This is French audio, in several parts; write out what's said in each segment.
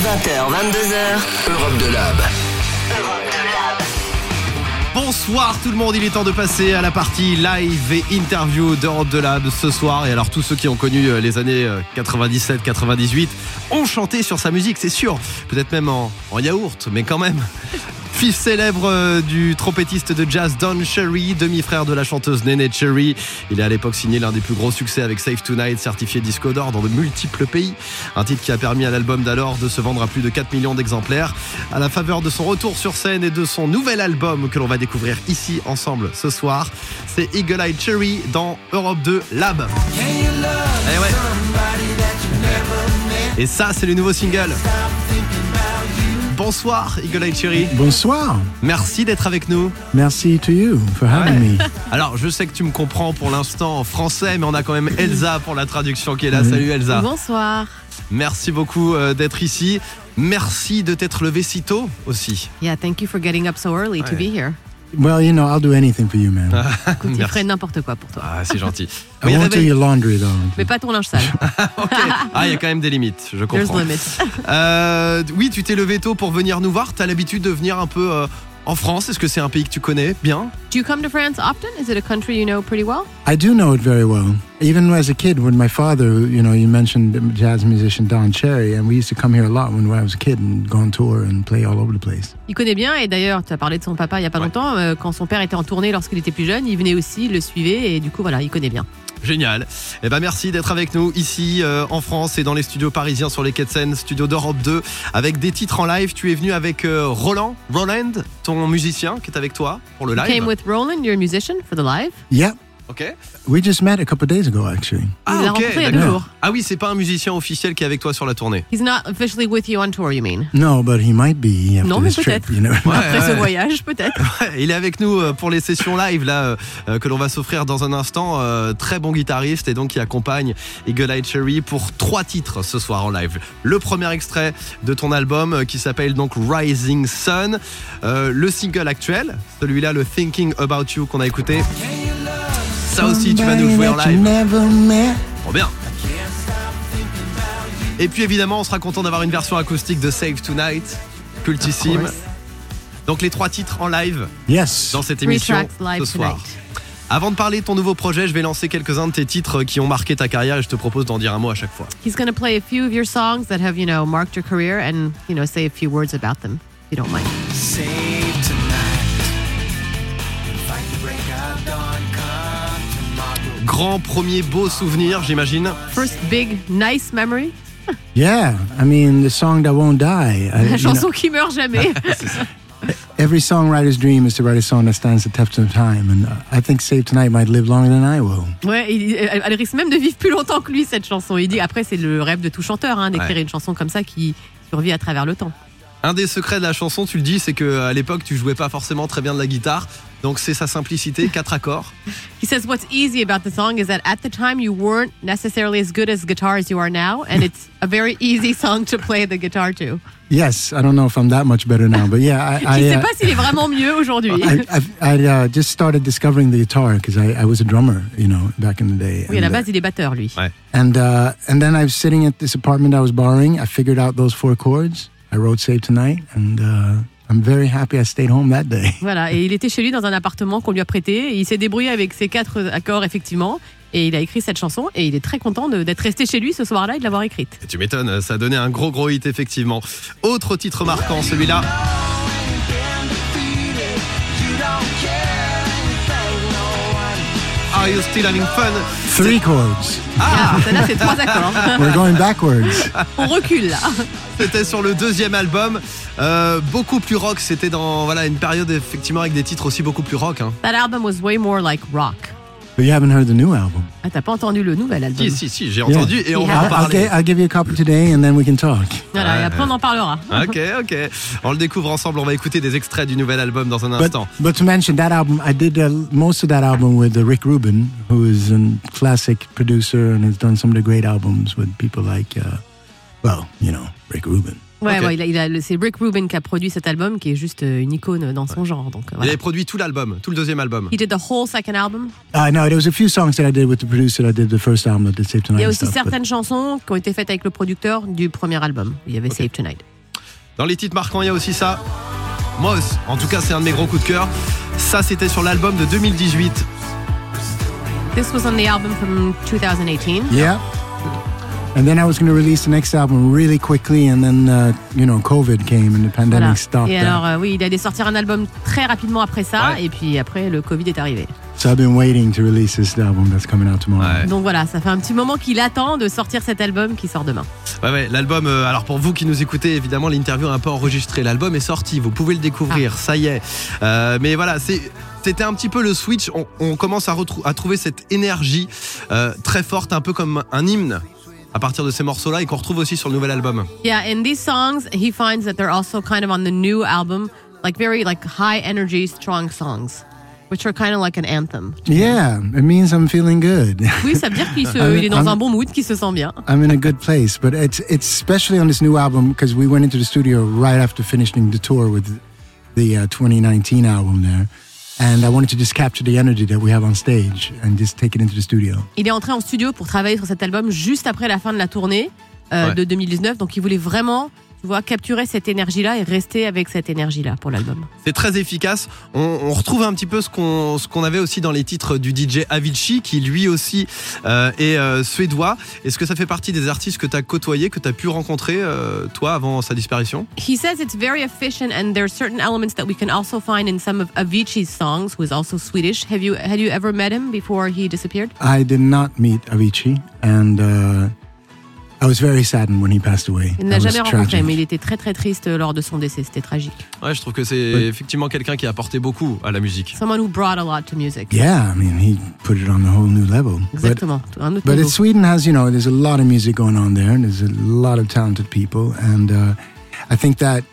20h, 22h, Europe de Lab. Europe de Lab. Bonsoir tout le monde, il est temps de passer à la partie live et interview d'Europe de Lab ce soir. Et alors tous ceux qui ont connu euh, les années 97-98 ont chanté sur sa musique, c'est sûr. Peut-être même en, en yaourt, mais quand même. Fils célèbre euh, du trompettiste de jazz Don Cherry, demi-frère de la chanteuse Nene Cherry. Il est à l'époque signé l'un des plus gros succès avec Save Tonight, certifié disque d'or dans de multiples pays. Un titre qui a permis à l'album d'alors de se vendre à plus de 4 millions d'exemplaires. À la faveur de son retour sur scène et de son nouvel album que l'on va découvrir ici ensemble ce soir, c'est Eagle Eye Cherry dans Europe 2 Lab. Eh. Et ça, c'est le nouveau single. Bonsoir Eagle Eye Cherry. Bonsoir. Merci d'être avec nous. Merci to you for having Ouais. me. Alors, je sais que tu me comprends pour l'instant en français, mais on a quand même Elsa pour la traduction qui est là. Salut Elsa. Bonsoir. Merci beaucoup euh, d'être ici. Merci de t'être levé si tôt aussi. Yeah, thank you for getting up so early to be here. Well, you know, I'll do anything for you, man. Écoute, il Merci. ferait n'importe quoi pour toi. Ah, c'est gentil. I Oui, won't do your laundry though. Mais pas ton linge sale. Ok. Ah, il y a quand même des limites, je There's comprends. limits. Euh, oui, tu t'es levé tôt pour venir nous voir. T'as l'habitude de venir un peu euh, en France. Est-ce que c'est un pays que tu connais bien? Do you come to France often? Is it a country you know pretty well? I do know it very well. Even as a kid, when my father, you know, you mentioned the jazz musician Don Cherry, and we used to come here a lot when I was a kid and go on tour and play all over the place. Il connaît bien et d'ailleurs, tu as parlé de son papa il y a pas Ouais. longtemps. euh, quand son père était en tournée lorsqu'il était plus jeune, il venait aussi, il le suivait et du coup, voilà, il connaît bien. Génial. Eh ben merci d'être avec nous ici euh, en France et dans les studios parisiens sur les quais de Seine, studio d'Europe 2, avec des titres en live. Tu es venu avec euh, Roland, Roland, ton musicien qui est avec toi pour le You live. came with Roland, you're a musician for the live. Yeah, Ok. we just met a couple of days ago, actually. Il l'a ok, rencontré il y a deux d'accord. jours. Ah oui, c'est pas un musicien officiel qui est avec toi sur la tournée. He's not officially with you on tour, you mean? No, but he might be after Non, mais this trip. peut-être. You know. Ouais, Après ce ouais. voyage, peut-être. Ouais, Il est avec nous euh, pour les sessions live là euh, euh, que l'on va s'offrir dans un instant. Euh, Très bon guitariste et donc qui accompagne Eagle Eye Cherry pour trois titres ce soir en live. Le premier extrait de ton album euh, qui s'appelle donc Rising Sun. Euh, le single actuel, celui-là, le Thinking About You qu'on a écouté. Ça aussi, tu vas nous jouer en live. Trop bien. Et puis évidemment, on sera content d'avoir une version acoustique de Save Tonight, cultissime. Donc les trois titres en live Yes. dans cette émission ce soir. tonight. Avant de parler de ton nouveau projet, je vais lancer quelques-uns de tes titres qui ont marqué ta carrière et je te propose d'en dire un mot à chaque fois. He's going to play a few of your songs that have, you know, marked your career and, you know, say a few words about them, if you don't mind. Save Grand premier beau souvenir, j'imagine. First big, nice memory. Yeah, I mean the song that won't die. La you know, chanson qui meurt jamais. every songwriter's dream is to write a song that stands the test of time, and uh, I think "Save Tonight" might live longer than I will. ouais, il- elle, elle risque même de vivre plus longtemps que lui, cette chanson. Il dit, après, c'est le rêve de tout chanteur, hein, d'écrire Ouais. une chanson comme ça qui survit à travers le temps. Un des secrets de la chanson, tu le dis, c'est que à l'époque, tu jouais pas forcément très bien de la guitare. Donc c'est sa simplicité, quatre accords. He says what's easy about the song is that at the time you weren't necessarily as good as guitar as you are now, and it's a very easy song to play the guitar to. Yes, I don't know if I'm that much better now, but yeah, I, Je I, sais uh, pas s'il est vraiment mieux aujourd'hui. I, I, I uh, just started discovering the guitar because I, I was a drummer, you know, back in the day. Oui, à la And, uh, base, il est batteur, lui. Ouais. And uh, and then I was sitting at this apartment I was borrowing. I figured out those four chords. I wrote "Save Tonight," and uh, I'm very happy I stayed home that day. Voilà, et il était chez lui dans un appartement qu'on lui a prêté. Il s'est débrouillé avec ces quatre accords, effectivement. Et il a écrit cette chanson. Et il est très content d'être resté chez lui ce soir-là et de l'avoir écrite. Et tu m'étonnes, ça a donné un gros gros hit effectivement. Autre titre marquant, celui-là. Are you still having fun? Three chords. Ah, celle-là, c'est trois accords. We're going backwards. On recule là. C'était sur le deuxième album, Euh, beaucoup plus rock. C'était dans voilà une période effectivement avec des titres aussi beaucoup plus rock. Hein. That album was way more like rock. But you haven't heard the new album. Ah, t'as pas entendu le nouvel album Si si si, j'ai entendu et on va en parler. gi- I'll give you a copy today, and then we can talk. Voilà, et après on en parlera. Ok, ok. On le découvre ensemble. On va écouter des extraits du nouvel album dans un But, instant. but to mention that album, I did uh, most of that album with uh, Rick Rubin, who is a classic producer and has done some of the great albums with people like, uh, well, you know, Rick Rubin. Ouais, Ok. ouais, il a, il a c'est Rick Rubin qui a produit cet album, qui est juste euh, une icône dans son genre. Donc, euh, Il voilà. avait produit tout l'album, tout le deuxième album. He did the whole second album? Uh, no, there was a few songs that I did with the producer that did the first album that did Save Tonight. Il y a aussi stuff, but- certaines chansons qui ont été faites avec le producteur du premier album. Il y avait Save Tonight. Dans les titres marquants, il y a aussi ça. Moi aussi. En tout cas, c'est un de mes gros coups de cœur. Ça, c'était sur l'album de 2018. This was on the album from 2018. Yeah. And then I was going to release the next album really quickly, and then uh, you know COVID came and the pandemic Voilà. stopped Et that. alors, euh, oui, il allait sortir un album très rapidement après ça, Ouais. et puis après, le Covid est arrivé. So I've been waiting to release this album that's coming out tomorrow. Ouais. Donc voilà, ça fait un petit moment qu'il attend de sortir cet album qui sort demain. Ouais, ouais, l'album, euh, alors pour vous qui nous écoutez, évidemment, l'interview est un peu enregistrée. L'album est sorti, vous pouvez le découvrir, ça y est. Euh, mais voilà, c'est. C'était un petit peu le switch. On, on commence à, à trouver cette énergie euh, très forte, un peu comme un hymne à partir de ces morceaux-là et qu'on retrouve aussi sur le nouvel album. Yeah, in these songs, he finds that they're also kind of on the new album, like very like high energy, strong songs, which are kind of like an anthem. Yeah, it means I'm feeling good. Oui, ça veut dire qu'il se- est dans ah, un bon mood, qu'il se sent bien. I'm in a good place, but it's it's especially on this new album because we went into the studio right after finishing the tour with the uh, 2019 album there, and I wanted to just capture the energy that we have on stage and just take it into the studio. Il est entré en studio pour travailler sur cet album juste après la fin de la tournée euh, Ouais. de 2019, donc il voulait vraiment, tu vois, capturer cette énergie-là et rester avec cette énergie-là pour l'album. C'est très efficace. On, on retrouve un petit peu ce qu'on ce qu'on avait aussi dans les titres du DJ Avicii, qui lui aussi euh, est euh, suédois. Est-ce que ça fait partie des artistes que tu as côtoyés, que tu as pu rencontrer, euh, toi, avant sa disparition? He says it's very efficient, and there's certain elements that we can also find in some of Avicii's songs, who is also Swedish. Have you had you ever met him before he disappeared? I did not meet Avicii, and uh, I was very saddened when he passed away. Il ne l'a That was jamais rencontré, tragic. mais il était très très triste lors de son décès. C'était tragique. Ouais, je trouve que c'est Oui. effectivement quelqu'un qui a apporté beaucoup à la musique. Someone who brought a lot to music. Yeah, I mean, he put it on a whole new level. But Exactement. Un autre But niveau. it, Sweden has, you know, there's a lot of music going on there, and there's a lot of talented people, and uh, I think that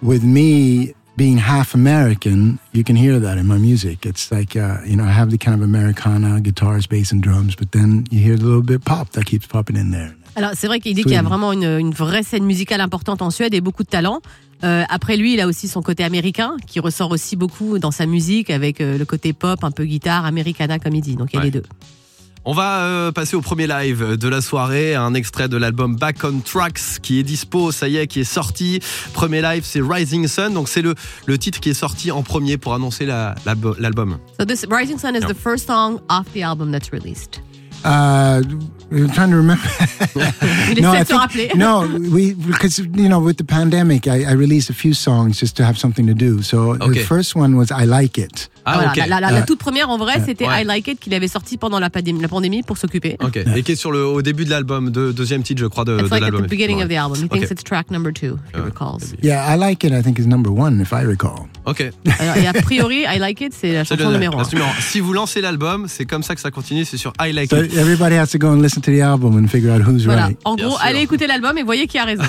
with me being half American, you can hear that in my music. It's like, uh, you know, I have the kind of Americana guitars, bass, and drums, but then you hear a little bit pop that keeps popping in there. Alors, c'est vrai qu'il dit qu'il y a vraiment une, une vraie scène musicale importante en Suède et beaucoup de talent. Euh, après lui, il a aussi son côté américain qui ressort aussi beaucoup dans sa musique avec euh, le côté pop, un peu guitare, americana comme il dit. Donc il y a Ouais. les deux. On va euh, passer au premier live de la soirée, un extrait de l'album Back on Tracks qui est dispo, ça y est, qui est sorti. Premier live, c'est Rising Sun, donc c'est le, le titre qui est sorti en premier pour annoncer la- la- l'album. So this Rising Sun is Yeah. the first song off the album that's released. Uh, I'm trying to remember. Il essaie I de se think- rappeler. no, we because you know with the pandemic, I, I released a few songs just to have something to do. So Okay. the first one was "I Like It." Ah, Voilà, ok. la, la- la toute première en vrai, c'était ouais. I Like It qu'il avait sorti pendant la, pandémie- la pandémie pour s'occuper. Ok, et qui est sur le, au début de l'album, de, deuxième titre, je crois, de, It's de like at l'album. the beginning of the album. He thinks it's track number two, if he Ouais. recalls. Yeah, "I Like It." I think is number one, if I recall. Ok, Alors, et a priori, I Like It, c'est la chanson numéro un. Si vous lancez l'album, c'est comme ça que ça continue, c'est sur I Like So It. everybody has to go and listen to the album and figure out who's Voilà. right. En Bien gros, sûr. allez écouter l'album et voyez qui a raison.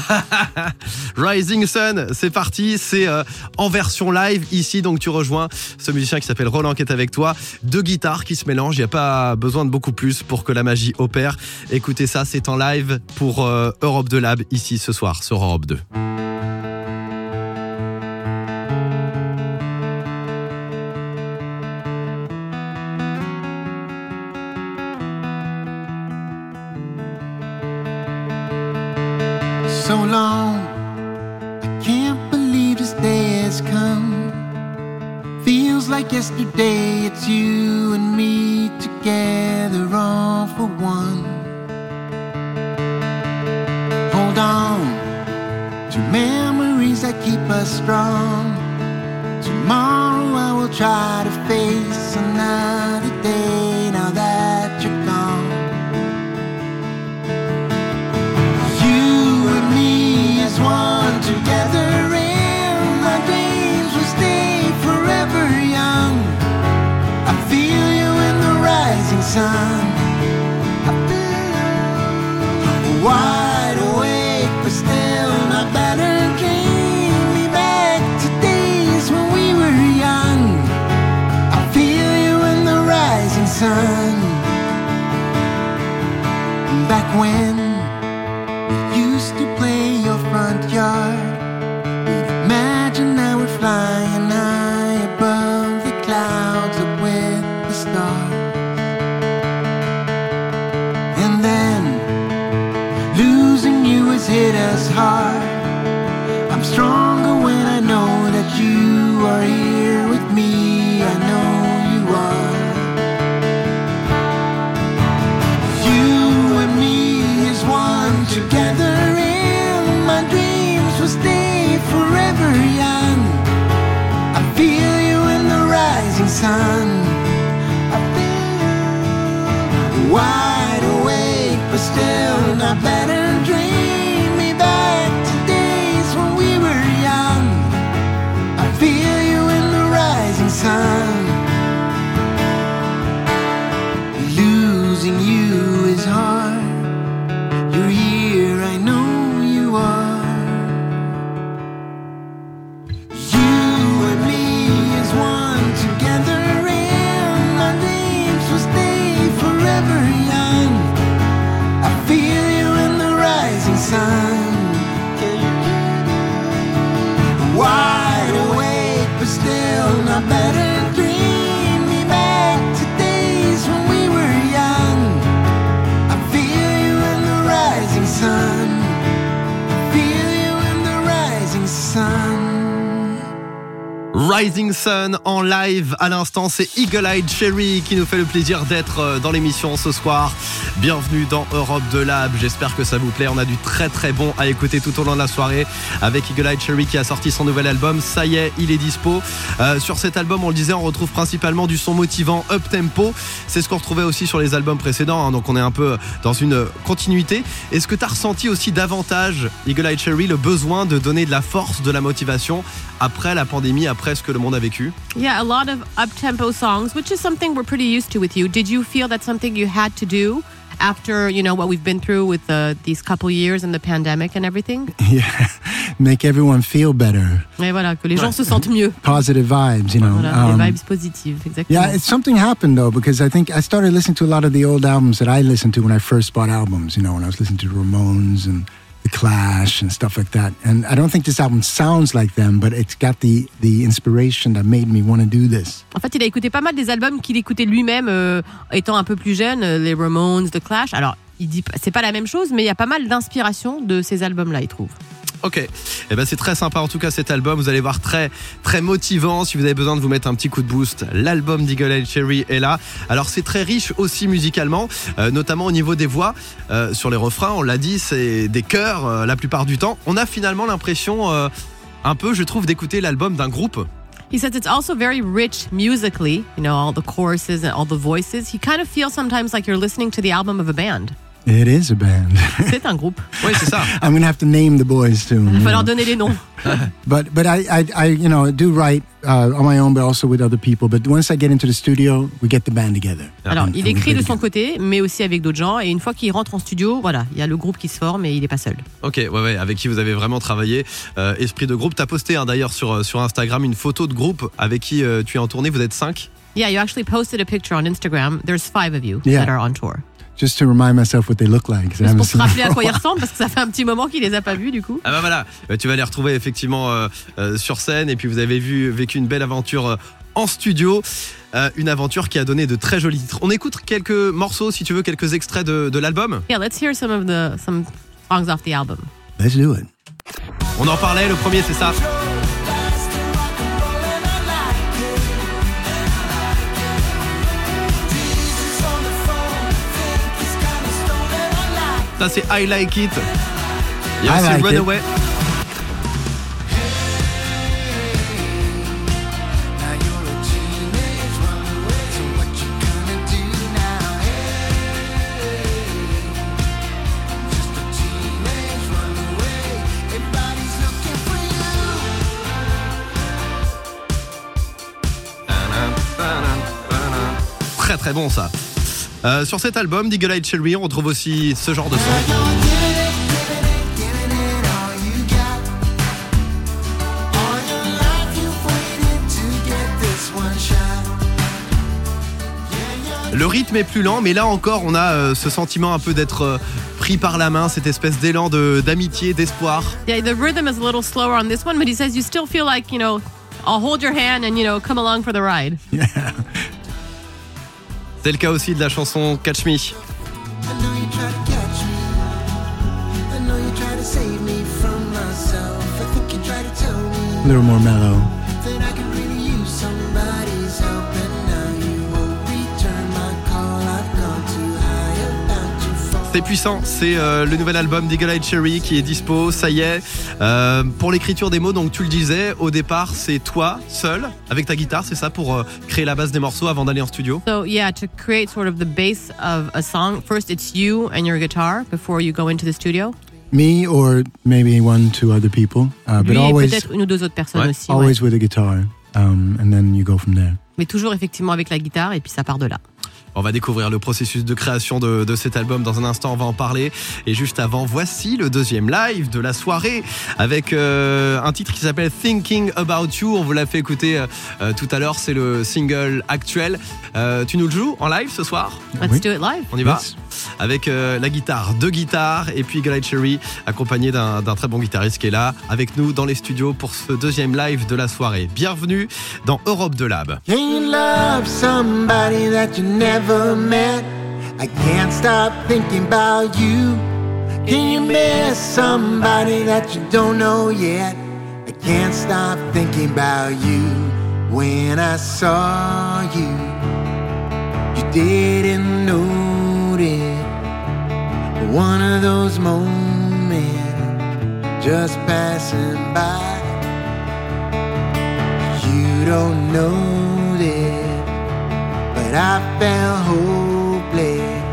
Rising Sun, c'est parti, c'est euh, en version live ici, donc tu rejoins ce musicien qui s'appelle Roland qui est avec toi. Deux guitares qui se mélangent, il n'y a pas besoin de beaucoup plus pour que la magie opère. Écoutez ça, c'est en live pour euh, Europe de Lab ici ce soir sur Europe 2. Yesterday, it's you and me together, all for one. Hold on to memories that keep us strong. Tomorrow I will try to face another En live à l'instant, c'est Eagle Eyed Cherry qui nous fait le plaisir d'être euh, dans l'émission ce soir. Bienvenue dans Europe de Lab, j'espère que ça vous plaît. On a du très très bon à écouter tout au long de la soirée avec Eagle Eyed Cherry qui a sorti son nouvel album. Ça y est, il est dispo. Euh, sur cet album, on le disait, on retrouve principalement du son motivant up tempo. C'est ce qu'on retrouvait aussi sur les albums précédents, hein, donc on est un peu dans une continuité. Est-ce que tu as ressenti aussi davantage, Eagle Eyed Cherry, le besoin de donner de la force, de la motivation après la pandémie, après ce que le monde a vécu? Yeah, a lot of up-tempo songs, which is something we're pretty used to with you. Did you feel that's something you had to do after, you know, what we've been through with uh, these couple years and the pandemic and everything? Yeah, make everyone feel better. Et voilà, que les gens se sentent mieux. Positive vibes, you know. Voilà, Um, vibes positives, exactement. Yeah, it's something happened though because I think I started listening to a lot of the old albums that I listened to when I first bought albums. You know, when I was listening to Ramones and The Clash and stuff like that. And I don't think this album sounds like them, but it's got the the inspiration that made me want to do this. En fait, il a écouté pas mal des albums qu'il écoutait lui-même euh, étant un peu plus jeune, euh, les Ramones, The Clash. Alors, il dit c'est pas la même chose, mais il y a pas mal d'inspiration de ces albums-là, il trouve. Ok, eh ben c'est très sympa en tout cas cet album. Vous allez voir très très motivant. Si vous avez besoin de vous mettre un petit coup de boost, l'album d'Eagle Eye Cherry est là. Alors c'est très riche aussi musicalement, euh, notamment au niveau des voix. Euh, sur les refrains, on l'a dit, c'est des chœurs euh, la plupart du temps. On a finalement l'impression, un peu, je trouve, d'écouter l'album d'un groupe. He says it's also very rich musically, you know, all the choruses and all the voices. You kind of feel sometimes like you're listening to the album of a band. It is a band. C'est un groupe. Oui, c'est ça. I'm gonna have to name the boys soon. Il know. leur donner les noms. But but I, I I you know do write uh, on my own, but also with other people. But once I get into the studio, we get the band together. Alors, And- il écrit de son côté, mais aussi avec d'autres gens. Et une fois qu'il rentre en studio, voilà, il y a le groupe qui se forme et il n'est pas seul. Ok, ouais, ouais, avec qui vous avez vraiment travaillé. Euh, esprit de groupe. T'as posté hein, d'ailleurs sur, euh, sur Instagram une photo de groupe avec qui euh, tu es en tournée. Vous êtes cinq. Yeah, you actually posted a picture on Instagram. There's five of you Yeah. that are on tour. Just to remind myself what they look like. 'cause I Juste pour se rappeler à quoi ils ressemblent, parce que ça fait un petit moment qu'il les a pas vus du coup. Ah bah voilà, Euh, tu vas les retrouver effectivement euh, euh, sur scène et puis vous avez vu, vécu une belle aventure euh, en studio. Euh, une aventure qui a donné de très jolis titres. On écoute quelques morceaux, si tu veux, quelques extraits de, de l'album. Yeah, let's hear some of the some songs off the album. Let's do it. On en parlait, le premier c'est ça. C'est I Like It. Il y a I aussi Like It. Runaway. Très très bon ça. Euh, sur cet album, Diggle Eye Cherry, on retrouve aussi ce genre de son. Yeah, Le rythme est plus lent, mais là encore, on a euh, ce sentiment un peu d'être euh, pris par la main, cette espèce d'élan de- d'amitié, d'espoir. Yeah, the rhythm is a little slower on this one, but he says you still feel like, you know, I'll hold your hand and, you know, come along for the ride. C'est le cas aussi de la chanson Catch Me. C'est puissant, c'est euh, le nouvel album d'Eagle Eye Cherry qui est dispo, ça y est. Euh, pour l'écriture des mots, donc tu le disais, au départ c'est toi seul avec ta guitare, c'est ça pour euh, créer la base des morceaux avant d'aller en studio? So yeah, to create sort of the base of a song, first it's you and your guitar before you go into the studio. Me or maybe one, two other people, uh, but always, peut-être une ou deux autres personnes Ouais. aussi. ouais. always with a guitar, um, and then you go from there. Mais toujours effectivement avec la guitare et puis ça part de là. On va découvrir le processus de création de, de cet album dans un instant, on va en parler. Et juste avant, voici le deuxième live de la soirée avec euh, un titre qui s'appelle Thinking About You. On vous l'a fait écouter euh, euh, tout à l'heure, c'est le single actuel. Euh, tu nous le joues en live ce soir? Let's Oui. do it live. On y va? Yes. Avec euh, la guitare, deux guitares et puis Glide Cherry accompagné d'un très bon guitariste qui est là avec nous dans les studios pour ce deuxième live de la soirée. Bienvenue dans Europe de Lab. I can't stop thinking about you. Can you miss somebody that you don't know yet? I can't stop thinking about you. When I saw you, you didn't notice one of those moments just passing by. You don't know this, but I felt hopeless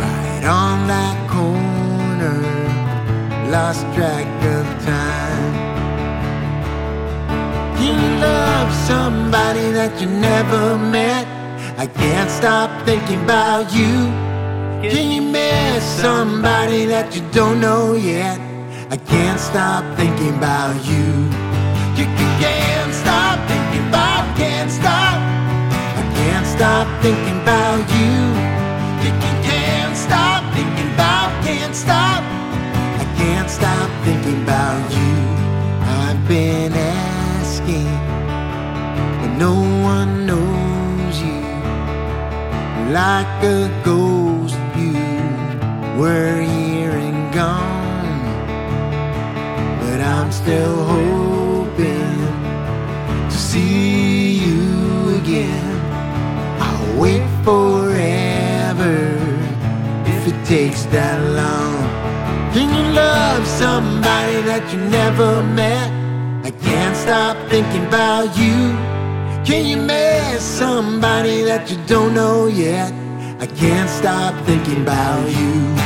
right on that corner. Lost track of time. You love somebody that you never met. I can't stop thinking about you. Can you miss somebody that you don't know yet? I can't stop thinking about you. You, can't stop thinking about, can't stop. I can't stop thinking about you. You, you can't stop thinking about, can't stop. I can't stop thinking about you. I've been asking, but no one knows you like a ghost. Were here and gone, but I'm still hoping to see you again. I'll wait forever if it takes that long. Can you love somebody that you never met? I can't stop thinking about you. Can you miss somebody that you don't know yet? I can't stop thinking about you.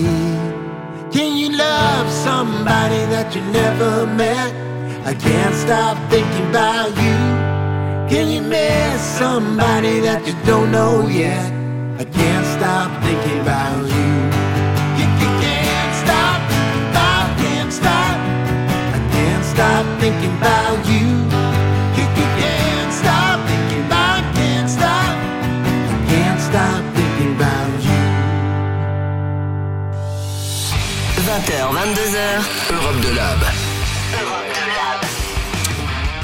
Somebody that you never met? I can't stop thinking about you. Can you miss somebody that you don't know yet? I can't stop thinking about you. You, you can't stop about, can't stop. I can't stop thinking about. You, 20h, 22h, Europe de Lab. Europe de Lab.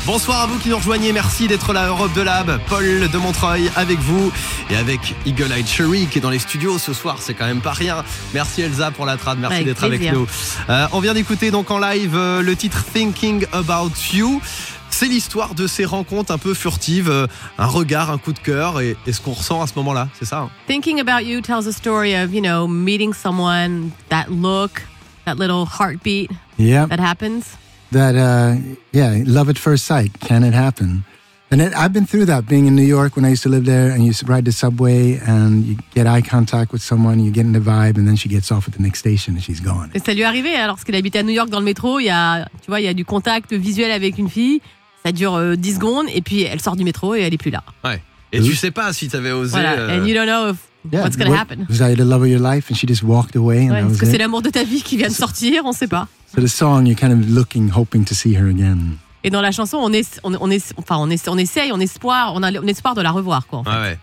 Bonsoir à vous qui nous rejoignez, merci d'être là Europe de Lab, Paul de Montreuil avec vous et avec Eagle Eye Cherry qui est dans les studios ce soir, c'est quand même pas rien. Merci Elsa pour la trad, merci d'être avec nous. Euh, on vient d'écouter donc en live euh, le titre Thinking About You. C'est l'histoire de ces rencontres un peu furtives, euh, un regard, un coup de cœur et, et ce qu'on ressent à ce moment-là, c'est ça hein? Thinking about you tells a story of, you know, meeting someone, that look, that little heartbeat Yeah, that happens? that uh, yeah, love at first sight. Can it happen? And it, I've been through that. Being in New York when I used to live there, and you s- ride the subway, and you get eye contact with someone, you get in the vibe, and then she gets off at the next station, and she's gone. Et ça lui est arrivé alors lorsqu'il habitait à New York dans le métro, il y a, tu vois, il y a du contact visuel avec une fille. Ça dure euh, 10 secondes et puis elle sort du métro et elle est plus là. Ouais. Et tu sais pas si t'avais osé. Voilà. euh, And you don't know if, what's going to what- happen. Was I the love of your life, and she just walked away, and Ouais, Est-ce que c'est l'amour de ta vie qui vient de sortir On sait pas. So the song, you're kind of looking, hoping to see her again. Et dans la chanson, on, est, on, on, est, enfin, on, est, on essaye, on espoir, on a on espoir de la revoir. Quoi, en fait. Ouais, ouais.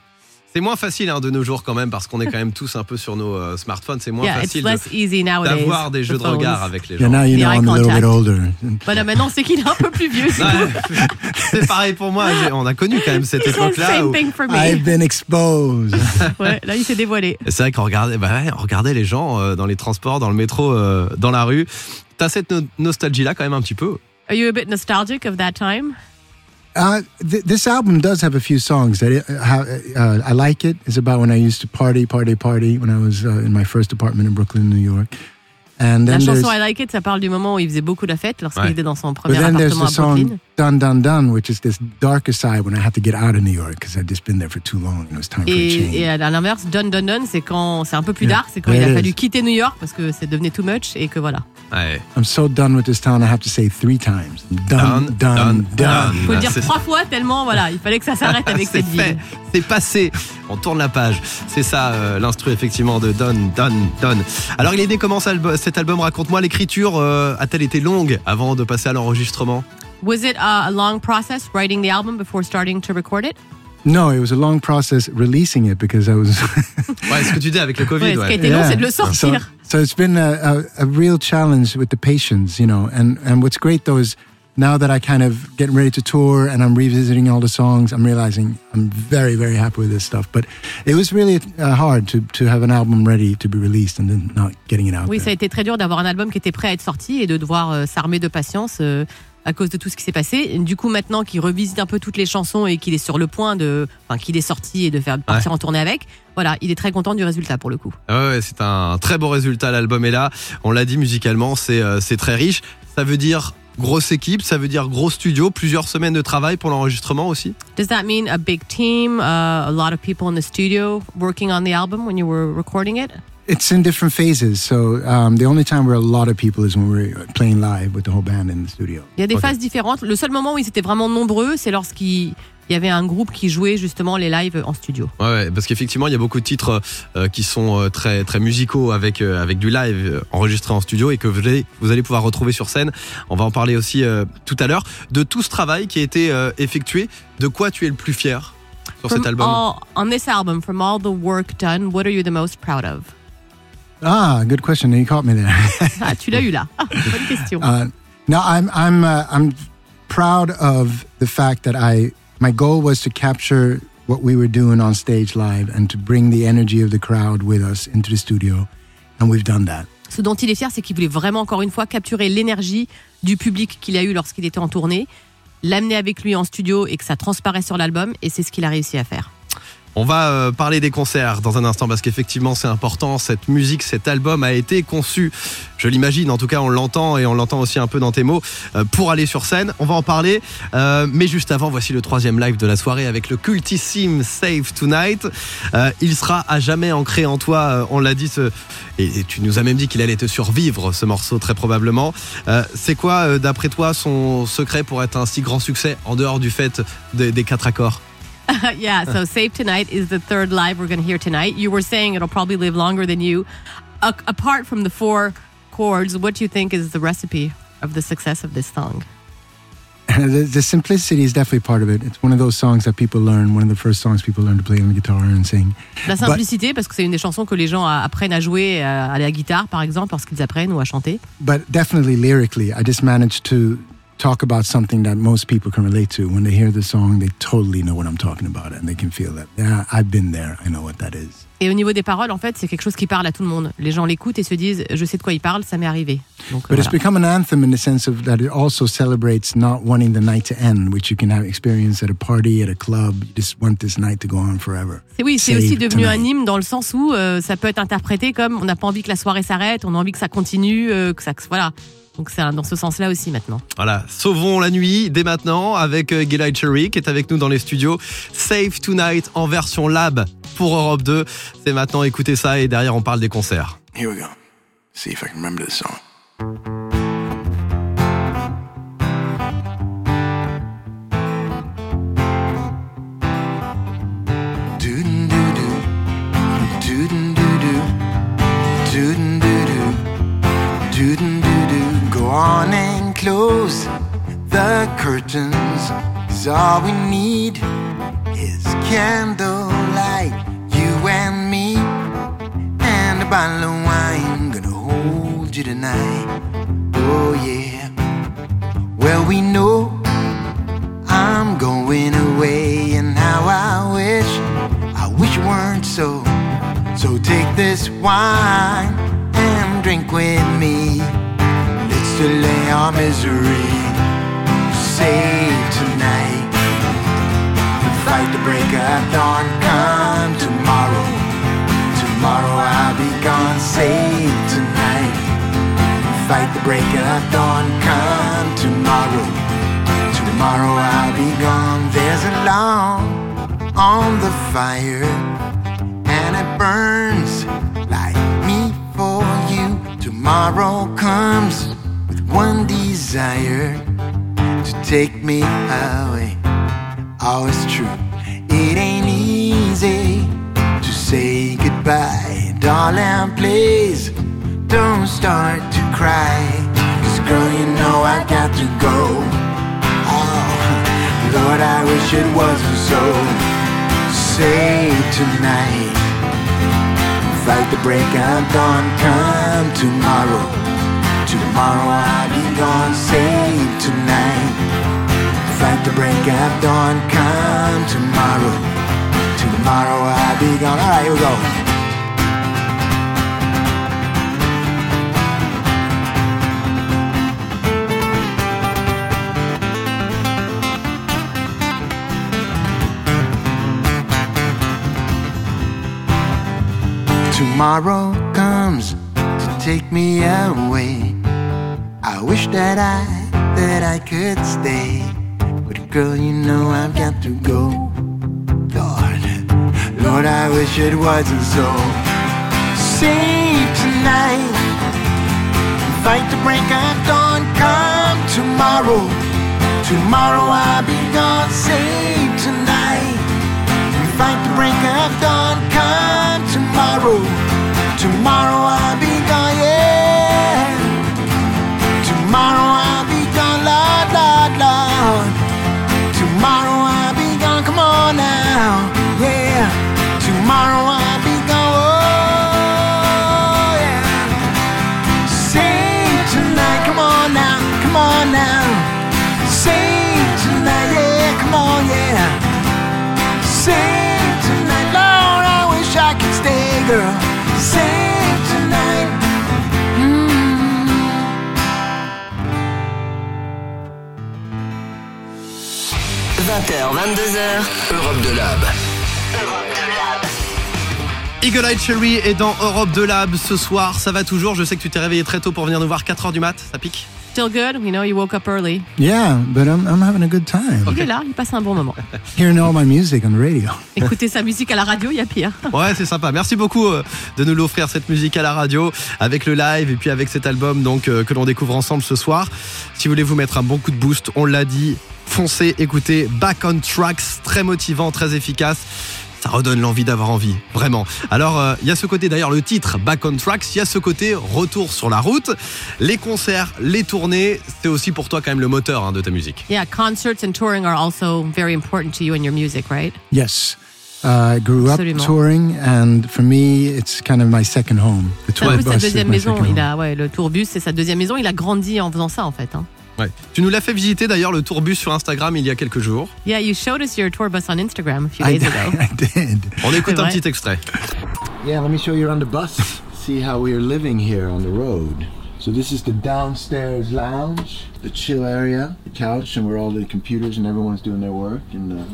C'est moins facile hein, de nos jours quand même parce qu'on est quand même tous un peu sur nos euh, smartphones. C'est moins Yeah, facile de- d'avoir des jeux de regard avec les Yeah, gens. now you The know eye I'm a little bit contact. older. Voilà, maintenant c'est qu'il est un peu plus vieux. c'est pareil pour moi. J'ai- On a connu quand même cette époque-là. Où-. I've been exposed. Ouais, là, il s'est dévoilé. C'est vrai qu'on regardait, bah ouais, on regardait les gens euh, dans les transports, dans le métro, euh, dans la rue. T'as cette no- nostalgie-là quand même un petit peu? Are you a bit nostalgic of that time? Uh, th- this album does have a few songs that it, uh, how, uh, I like it. It's about when I used to party, party, party when I was uh, in my first apartment in Brooklyn, New York. And La then there's, chanson I Like It, ça parle du moment où il faisait beaucoup la fête lorsqu'il Ouais. était dans son but premier then there's appartement the à Brooklyn. song Dun Dun Dun, which is this darker side when I had to get out of New York because I'd just been there for too long and it was time for a change. Et, et à l'inverse, Done Done Done, c'est quand c'est un peu plus Yeah. dark, c'est quand There il a fallu is. quitter New York parce que c'est devenu too much et que voilà. Ouais. I'm so done with this town, I have to say three times. Dun, Dun, dun, dun, dun. dun. Faut le dire c'est- trois fois tellement voilà, il fallait que ça s'arrête avec cette fait, ville. c'est passé. On tourne la page. C'est ça euh, l'instru effectivement de Don, Don, Don. Alors il est né comment cet album? Raconte-moi l'écriture euh, a-t-elle été longue avant de passer à l'enregistrement? Was it a long process writing the album before starting to record it? No, it was a long process releasing it because I was. Ouais, ce que tu dis avec le Covid. Ouais, ce ouais. qui a été long, Yeah. c'est de le So, sortir. so it's been a, a, a real challenge with the patience, you know. And and what's great though is now that I kind of getting ready to tour and I'm revisiting all the songs, I'm realizing I'm very very happy with this stuff. But it was really uh, hard to to have an album ready to be released and then not getting it out Oui, ça a there. été très dur d'avoir un album qui était prêt à être sorti et de devoir euh, s'armer de patience euh, à cause de tout ce qui s'est passé. Du coup, maintenant qu'il revisite un peu toutes les chansons et qu'il est sur le point de, enfin, qu'il est sorti et de faire partir en tournée avec, voilà, il est très content du résultat pour le coup. Ah Ouais, c'est un très beau résultat. L'album est là. On l'a dit musicalement, c'est euh, très riche. Ça veut dire grosse équipe, ça veut dire gros studio, plusieurs semaines de travail pour l'enregistrement aussi. Does that mean a big team, uh, a lot of people in the studio working on the album when you were recording it? It's in different phases. So um, the only time we're a lot of people is when we're playing live with the whole band in the studio. Il y a des phases différentes. Le seul moment où ils étaient vraiment nombreux, c'est lorsqu'il il y avait un groupe qui jouait justement les lives en studio. Ouais, parce qu'effectivement, il y a beaucoup de titres euh, qui sont euh, très très musicaux avec euh, avec du live enregistré en studio et que vous allez vous allez pouvoir retrouver sur scène. On va en parler aussi euh, tout à l'heure de tout ce travail qui a été euh, effectué. De quoi tu es le plus fier sur From cet album? all- on this album, from all the work done, what are you the most proud of? Ah, good question. You caught me there. Ah, tu l'as eu là. Ah, bonne question. Uh, no, I'm I'm uh, I'm proud of the fact that I my goal was to capture what we were doing on stage live and to bring the energy of the crowd with us into the studio, and we've done that. Ce dont il est fier, c'est qu'il voulait vraiment, encore une fois, capturer l'énergie du public qu'il a eu lorsqu'il était en tournée, l'amener avec lui en studio et que ça transparaît sur l'album, et c'est ce qu'il a réussi à faire. On va euh, parler des concerts dans un instant parce qu'effectivement c'est important. Cette musique, cet album a été conçu, je l'imagine, en tout cas on l'entend et on l'entend aussi un peu dans tes mots, euh, pour aller sur scène. On va en parler. Euh, mais juste avant, voici le troisième live de la soirée avec le cultissime Save Tonight. Il sera à jamais ancré en toi, on l'a dit, et, tu nous as même dit qu'il allait te survivre ce morceau très probablement. C'est quoi d'après toi son secret pour être un si grand succès en dehors du fait des quatre accords? yeah, so Save Tonight is the third live we're going to hear tonight. You were saying it'll probably live longer than you. A- apart from the four chords, what do you think is the recipe of the success of this song? the, the simplicity is definitely part of it. It's one of those songs that people learn. One of the first songs people learn to play on the guitar and sing. La simplicité, parce que c'est une des chansons que les gens apprennent à jouer à, à la guitare, par exemple, lorsqu'ils apprennent ou à chanter. But definitely lyrically, I just managed to talk about something that most people can relate to. When they hear the song, they totally know what I'm talking about, and they can feel that. Yeah, I've been there. I know what that is. Et au niveau des paroles, en fait, c'est quelque chose qui parle à tout le monde. Les gens l'écoutent et se disent, je sais de quoi il parle, ça m'est arrivé. Donc, But it's voilà. become an anthem in the sense of that it also celebrates not wanting the night to end, which you can have experience at a party, at a club. You just want this night to go on forever. C'est oui, c'est aussi devenu un tonight. hymne dans le sens où euh, ça peut être interprété comme on n'a pas envie que la soirée s'arrête, on a envie que ça continue, euh, que ça, voilà. Donc c'est un- dans ce sens-là aussi maintenant. Voilà, sauvons la nuit dès maintenant avec euh, Gilai Cherry qui est avec nous dans les studios. Save Tonight en version lab pour Europe 2. C'est maintenant, écoutez ça et derrière on parle des concerts. Here we go. See if I can remember this song. Close the curtains. Cause all we need is candlelight, you and me, and a bottle of wine. Gonna hold you tonight. Oh, yeah. Well, we know I'm going away, and how I wish, I wish it weren't so. So take this wine and drink with me. Let's delay our misery. Save tonight. Fight the break of dawn. Come tomorrow. Tomorrow I'll be gone. Save tonight. Fight the break of dawn. Come tomorrow. Tomorrow I'll be gone. There's a log on the fire, and it burns like me for you. Tomorrow comes one desire to take me away. Oh, it's true. It ain't easy to say goodbye, darling. Please don't start to cry. Cause, girl, you know I got to go. Oh, Lord, I wish it wasn't so. Say tonight. Fight the break of dawn. Come tomorrow. Tomorrow I'll be gone. Save tonight. Fight the break of dawn. Come tomorrow. Tomorrow I'll be gone. All right, here we go. Tomorrow comes take me away. I wish that I that I could stay, but girl, you know I've got to go. Lord, Lord, I wish it wasn't so. Save tonight, fight the break of dawn. Come tomorrow, tomorrow I'll be gone. Save tonight, fight the break of dawn. Come tomorrow, tomorrow I'll 20h, 22h, Europe de Lab. Europe de Lab. Eagle Eye Cherry est dans Europe de Lab ce soir. Ça va toujours. Je sais que tu t'es réveillé très tôt pour venir nous voir 4h du mat. Ça pique Still good? We know you woke up early. Yeah, but I'm, I'm having a good time. Il est là, il passe un bon moment. Hearing all my music on the radio. Écouter sa musique à la radio, il y a pire. Ouais, c'est sympa. Merci beaucoup euh, de nous l'offrir cette musique à la radio avec le live et puis avec cet album donc euh, que l'on découvre ensemble ce soir. Si vous voulez vous mettre un bon coup de boost, on l'a dit, foncez, écoutez Back on Tracks, très motivant, très efficace. Ça redonne l'envie d'avoir envie, vraiment. Alors, euh, il y a ce côté, d'ailleurs, le titre Back on Tracks, il y a ce côté retour sur la route. Les concerts, les tournées, c'est aussi pour toi quand même le moteur hein, de ta musique. Yeah, concerts and touring are also very important to you in your music, right? Yes. Uh, I grew up Absolument. touring, and for me, it's kind of my second home. The C'est tour un peu sa bus is deuxième maison. second Il home. a, ouais, le tourbus, c'est sa deuxième maison. Il a grandi en faisant ça, en fait. hein. Ouais. Tu nous l'as fait visiter d'ailleurs le tourbus sur Instagram il y a quelques jours. Yeah, you showed us your tour bus on Instagram a few I days did. ago. I did. On écoute un petit extrait. Yeah, let me show you around the bus. See how we are living here on the road. So this is the downstairs lounge, the chill area, the couch, and where all the computers and everyone's doing their work. And uh,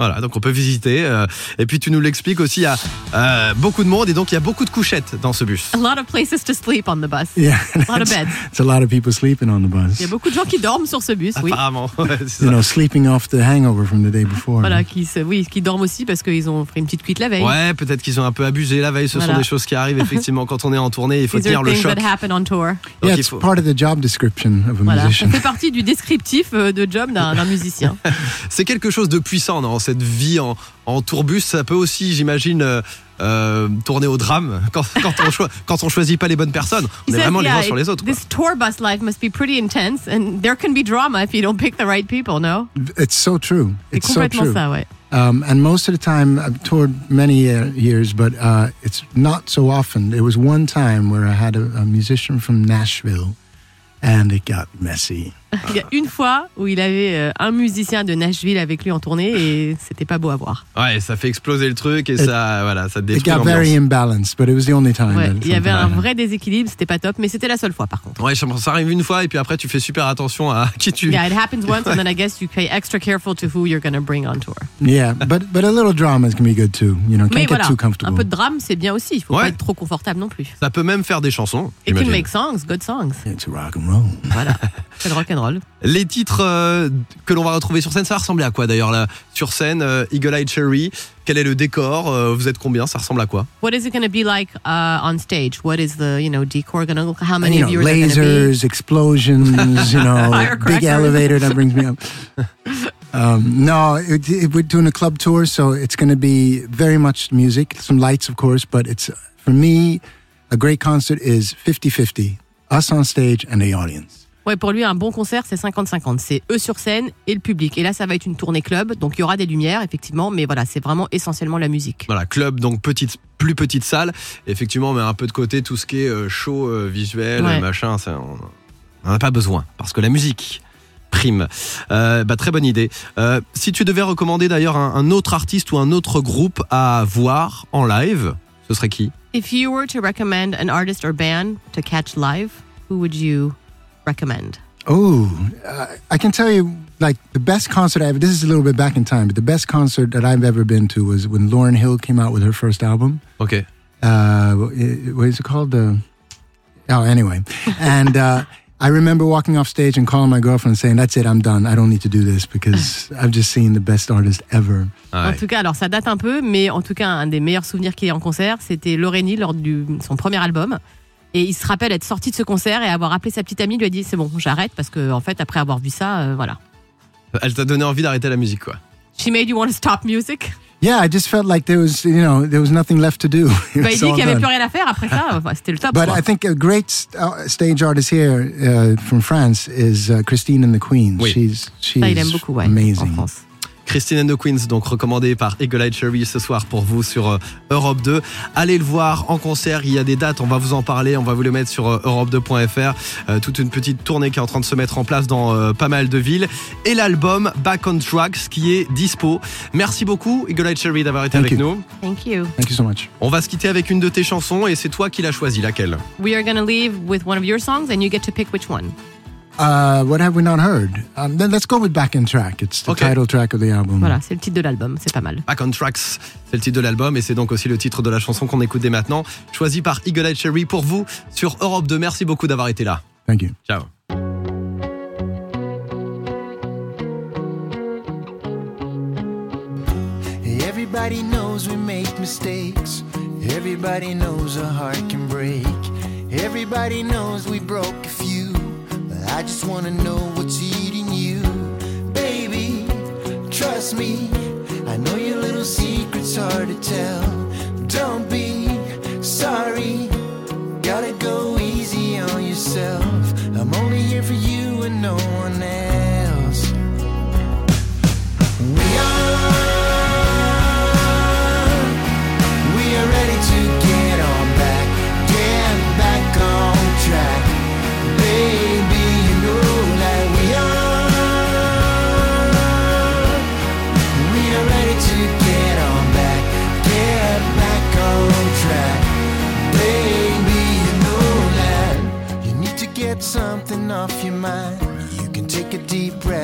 Voilà, donc on peut visiter. euh, et puis tu nous l'expliques aussi, il y a euh, beaucoup de monde et donc il y a beaucoup de couchettes dans ce bus. A lot of places to sleep on the bus. yeah, A lot of beds. It's a lot of people sleeping on the bus. Il y a beaucoup de gens qui dorment sur ce bus, oui. Apparemment. Ouais, You know, sleeping off the hangover from the day before. Voilà, qui, se, oui, qui dorment aussi parce qu'ils ont fait une petite cuite la veille. Ouais, peut-être qu'ils ont un peu abusé la veille. Ce sont des choses qui arrivent effectivement quand on est en tournée. Il faut are le choc. that happen on tour. Donc, Yeah, it's faut- part of the job description of a Voilà, ça musician. fait partie du descriptif euh, de job d'un musicien. C'est quelque chose de puissant dans cette vie en, en tourbus. Ça peut aussi, j'imagine, euh, euh, tourner au drame quand, quand, on choi- quand on choisit pas les bonnes personnes. On He est says, vraiment les yeah, uns sur les autres. quoi. This tour bus life must be pretty intense, and there can be drama if you don't pick the right people. No, It's so true. c'est It's so complètement true. ça, ouais. Um, and most of the time, I've toured many uh, years, but uh, it's not so often. There was one time where I had a, a musician from Nashville, and it got messy. Il y a une fois où il avait euh, un musicien de Nashville avec lui en tournée et c'était pas beau à voir. Ouais, ça fait exploser le truc et ça, voilà, ça It détruit got very l'ambiance. imbalanced, but it was the only time. Ouais, that il y avait un vrai déséquilibre, c'était pas top, mais c'était la seule fois par contre. Ouais, ça arrive une fois et puis après tu fais super attention à qui tu. Yeah, it happens once, and then I guess you pay extra careful to who you're gonna bring on tour. Yeah, but but a little drama can be good too. You know, Mais can't get voilà, too un comfortable. peu de drame, c'est bien aussi. Il faut Ouais. pas être trop confortable non plus. Ça peut même faire des chansons. It can make songs, good songs. It's rock and roll. Voilà, c'est le rock and roll. Les titres euh, que l'on va retrouver sur scène, ça va ressembler à quoi d'ailleurs là Sur scène, euh, Eagle Eye Cherry, quel est le décor Euh, Vous êtes combien Ça ressemble à quoi? What is it going to be like uh, on stage? What is the you know decor going to look? How many you of know, you are there going to be? lasers, explosions, you know, big elevator that brings me up. Um, no, it, it, we're doing a club tour, so it's going to be very much music, some lights, of course, but it's, for me, a great concert is 50-50, us on stage and the audience. Ouais, pour lui, un bon concert, c'est 50-50. C'est eux sur scène et le public. Et là, ça va être une tournée club, donc il y aura des lumières, effectivement, mais voilà, c'est vraiment essentiellement la musique. Voilà, club, donc petite, plus petite salle. Effectivement, on met un peu de côté tout ce qui est euh, show euh, visuel, Ouais. machin. Ça, on n'en a pas besoin parce que la musique prime. Euh, bah, très bonne idée. Euh, si tu devais recommander d'ailleurs un, un autre artiste ou un autre groupe à voir en live, ce serait qui? If you were to recommend an artist or band to catch live, who would you recommend? Oh, uh, I can tell you, like, the best concert I ever, this is a little bit back in time, but the best concert that I've ever been to was when Lauren Hill came out with her first album. Ok. uh, what is it called? Uh, oh, anyway. And uh, I remember walking off stage and calling my girlfriend and saying, That's it, I'm done. I don't need to do this because I've just seen the best artist ever. En ouais. tout cas, alors ça date un peu, mais en tout cas, un des meilleurs souvenirs qu'il ait en concert, c'était Loreni lors de son premier album. Et il se rappelle être sorti de ce concert et avoir appelé sa petite amie, lui a dit c'est bon, j'arrête parce que en fait, après avoir vu ça, euh, voilà. Elle t'a donné envie d'arrêter la musique, quoi. She made you want to stop music? Yeah, I just felt like there was, you know, there was nothing left to do. Bah, il dit qu'il n'y avait plus rien à faire après ça. Enfin, c'était le top. But quoi. I think a great uh, stage artist here uh, from France is uh, Christine and the Queens. Oui. She's she's Ça, il aime beaucoup, ouais, en amazing. France. Christine and the Queens, donc recommandé par Eagle Eye Cherry ce soir pour vous sur euh, Europe 2. Allez le voir en concert, il y a des dates, on va vous en parler, on va vous les mettre sur euh, europe2.fr. Euh, toute une petite tournée qui est en train de se mettre en place dans pas mal de villes. Et l'album Back on Tracks qui est dispo. Merci beaucoup Eagle Eye Cherry d'avoir été Thank avec you. nous. Thank you. Thank you so much. On va se quitter avec une de tes chansons et c'est toi qui l'as choisie, laquelle? We are going to leave with one of your songs and you get to pick which one. Uh, what have we not heard? Um, then let's go with Back in Track. It's the Okay. title track of the album. Voilà, c'est le titre de l'album, c'est pas mal. Back on Tracks, c'est le titre de l'album et c'est donc aussi le titre de la chanson qu'on écoute dès maintenant, choisi par Eagle Eye Cherry pour vous sur Europe 2. Merci beaucoup d'avoir été là. Thank you. Ciao. Everybody knows we make mistakes. Everybody knows a heart can break. Everybody knows we broke I just wanna know what's eating you. Baby, trust me. I know your little secret's hard to tell. Don't be sorry. Gotta go easy on yourself. I'm only here for you deep breath,